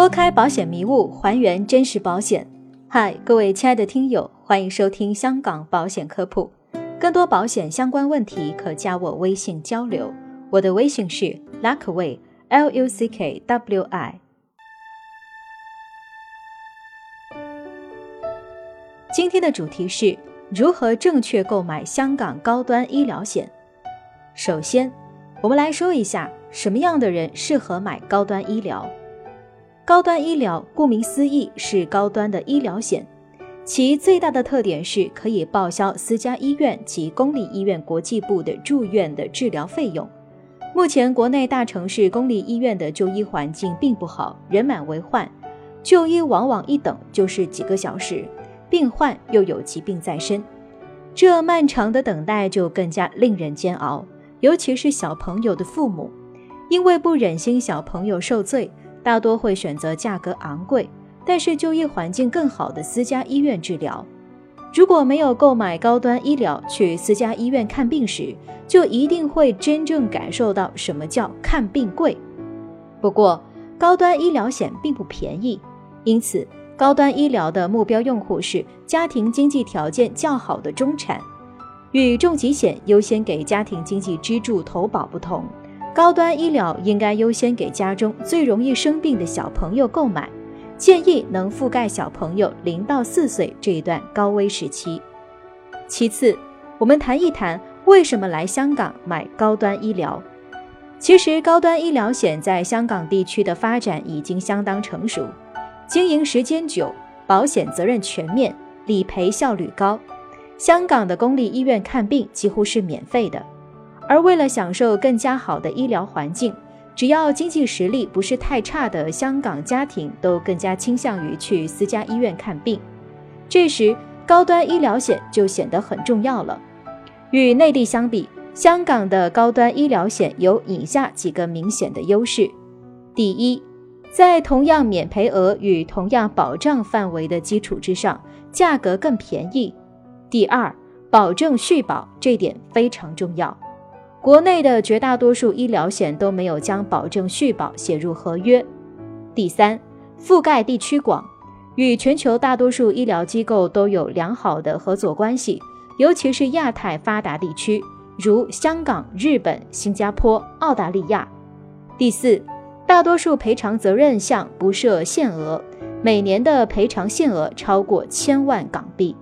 拨开保险迷雾，还原真实保险。嗨，各位亲爱的听友，欢迎收听香港保险科普。更多保险相关问题，可加我微信交流。我的微信是 Luckway，L U C K W I。今天的主题是如何正确购买香港高端医疗险。首先，我们来说一下什么样的人适合买高端医疗。高端医疗顾名思义是高端的医疗险，其最大的特点是可以报销私家医院及公立医院国际部的住院的治疗费用。目前国内大城市公立医院的就医环境并不好，人满为患，就医往往一等就是几个小时，病患又有疾病在身，这漫长的等待就更加令人煎熬。尤其是小朋友的父母，因为不忍心小朋友受罪。大多会选择价格昂贵，但是就医环境更好的私家医院治疗。如果没有购买高端医疗，去私家医院看病时，就一定会真正感受到什么叫看病贵。不过，高端医疗险并不便宜，因此高端医疗的目标用户是家庭经济条件较好的中产。与重疾险优先给家庭经济支柱投保不同。高端医疗应该优先给家中最容易生病的小朋友购买，建议能覆盖小朋友零到四岁这一段高危时期。其次，我们谈一谈为什么来香港买高端医疗。其实，高端医疗险在香港地区的发展已经相当成熟，经营时间久，保险责任全面，理赔效率高。香港的公立医院看病几乎是免费的。而为了享受更加好的医疗环境，只要经济实力不是太差的香港家庭，都更加倾向于去私家医院看病。这时，高端医疗险就显得很重要了。与内地相比，香港的高端医疗险有以下几个明显的优势：第一，在同样免赔额与同样保障范围的基础之上，价格更便宜；第二，保证续保，这点非常重要。国内的绝大多数医疗险都没有将保证续保写入合约。第三，覆盖地区广，与全球大多数医疗机构都有良好的合作关系，尤其是亚太发达地区，如香港、日本、新加坡、澳大利亚。第四，大多数赔偿责任项不设限额，每年的赔偿限额超过千万港币。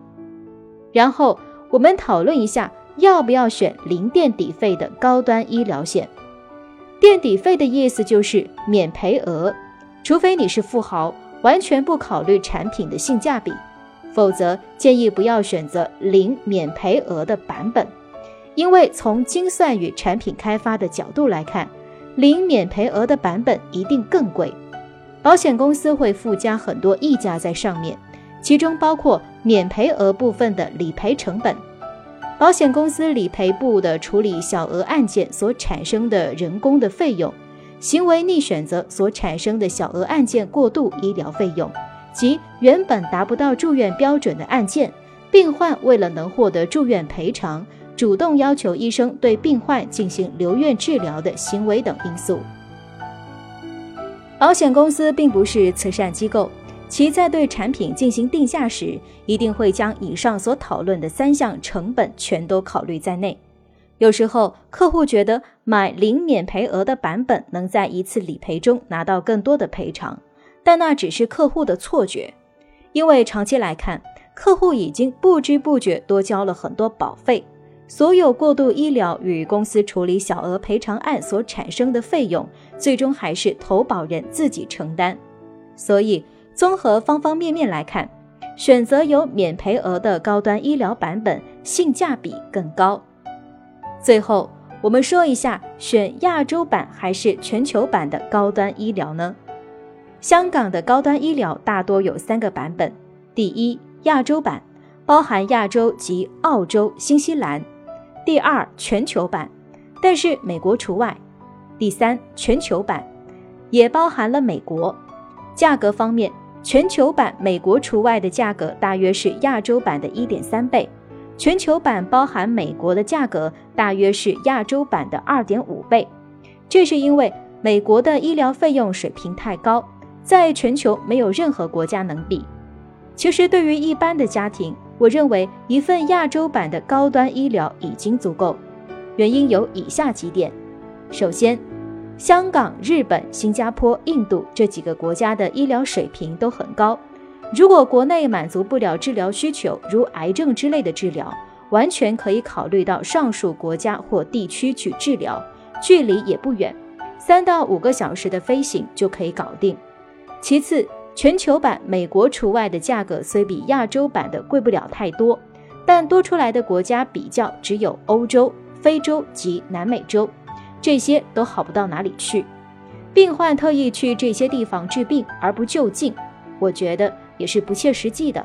然后我们讨论一下。要不要选零垫底费的高端医疗险？垫底费的意思就是免赔额，除非你是富豪，完全不考虑产品的性价比，否则建议不要选择零免赔额的版本，因为从精算与产品开发的角度来看，零免赔额的版本一定更贵，保险公司会附加很多溢价在上面，其中包括免赔额部分的理赔成本。保险公司理赔部的处理小额案件所产生的人工的费用，行为逆选择所产生的小额案件过度医疗费用，及原本达不到住院标准的案件，病患为了能获得住院赔偿，主动要求医生对病患进行留院治疗的行为等因素。保险公司并不是慈善机构。其在对产品进行定价时，一定会将以上所讨论的三项成本全都考虑在内。有时候，客户觉得买零免赔额的版本能在一次理赔中拿到更多的赔偿，但那只是客户的错觉。因为长期来看，客户已经不知不觉多交了很多保费，所有过度医疗与公司处理小额赔偿案所产生的费用，最终还是投保人自己承担。所以。综合方方面面来看，选择有免赔额的高端医疗版本性价比更高。最后，我们说一下选亚洲版还是全球版的高端医疗呢？香港的高端医疗大多有三个版本：第一，亚洲版，包含亚洲及澳洲、新西兰；第二，全球版，但是美国除外；第三，全球版，也包含了美国。价格方面。全球版美国除外的价格大约是亚洲版的一点三倍，全球版包含美国的价格大约是亚洲版的二点五倍。这是因为美国的医疗费用水平太高，在全球没有任何国家能比。其实，对于一般的家庭，我认为一份亚洲版的高端医疗已经足够。原因有以下几点：首先，香港、日本、新加坡、印度这几个国家的医疗水平都很高。如果国内满足不了治疗需求，如癌症之类的治疗，完全可以考虑到上述国家或地区去治疗，距离也不远，三到五个小时的飞行就可以搞定。其次，全球版美国除外的价格虽比亚洲版的贵不了太多，但多出来的国家比较只有欧洲、非洲及南美洲。这些都好不到哪里去，病患特意去这些地方治病而不就近，我觉得也是不切实际的。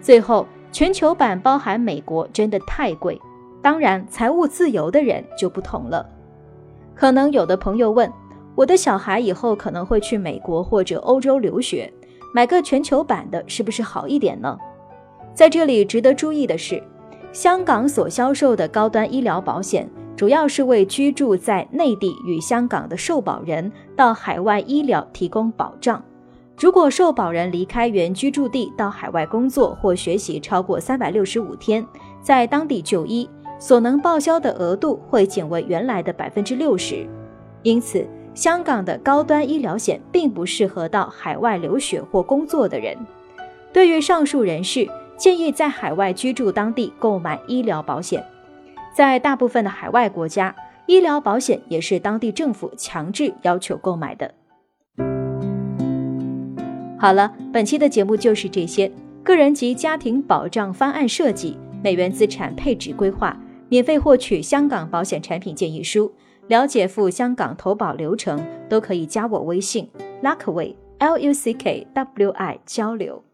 最后，全球版包含美国真的太贵，当然财务自由的人就不同了。可能有的朋友问，我的小孩以后可能会去美国或者欧洲留学，买个全球版的是不是好一点呢？在这里值得注意的是，香港所销售的高端医疗保险。主要是为居住在内地与香港的受保人到海外医疗提供保障。如果受保人离开原居住地到海外工作或学习超过三百六十五天，在当地就医，所能报销的额度会减为原来的百分之六十。因此，香港的高端医疗险并不适合到海外留学或工作的人。对于上述人士，建议在海外居住当地购买医疗保险。在大部分的海外国家，医疗保险也是当地政府强制要求购买的。好了，本期的节目就是这些。个人及家庭保障方案设计、美元资产配置规划，免费获取香港保险产品建议书，了解赴香港投保流程，都可以加我微信 Luckway L U C K W I 交流。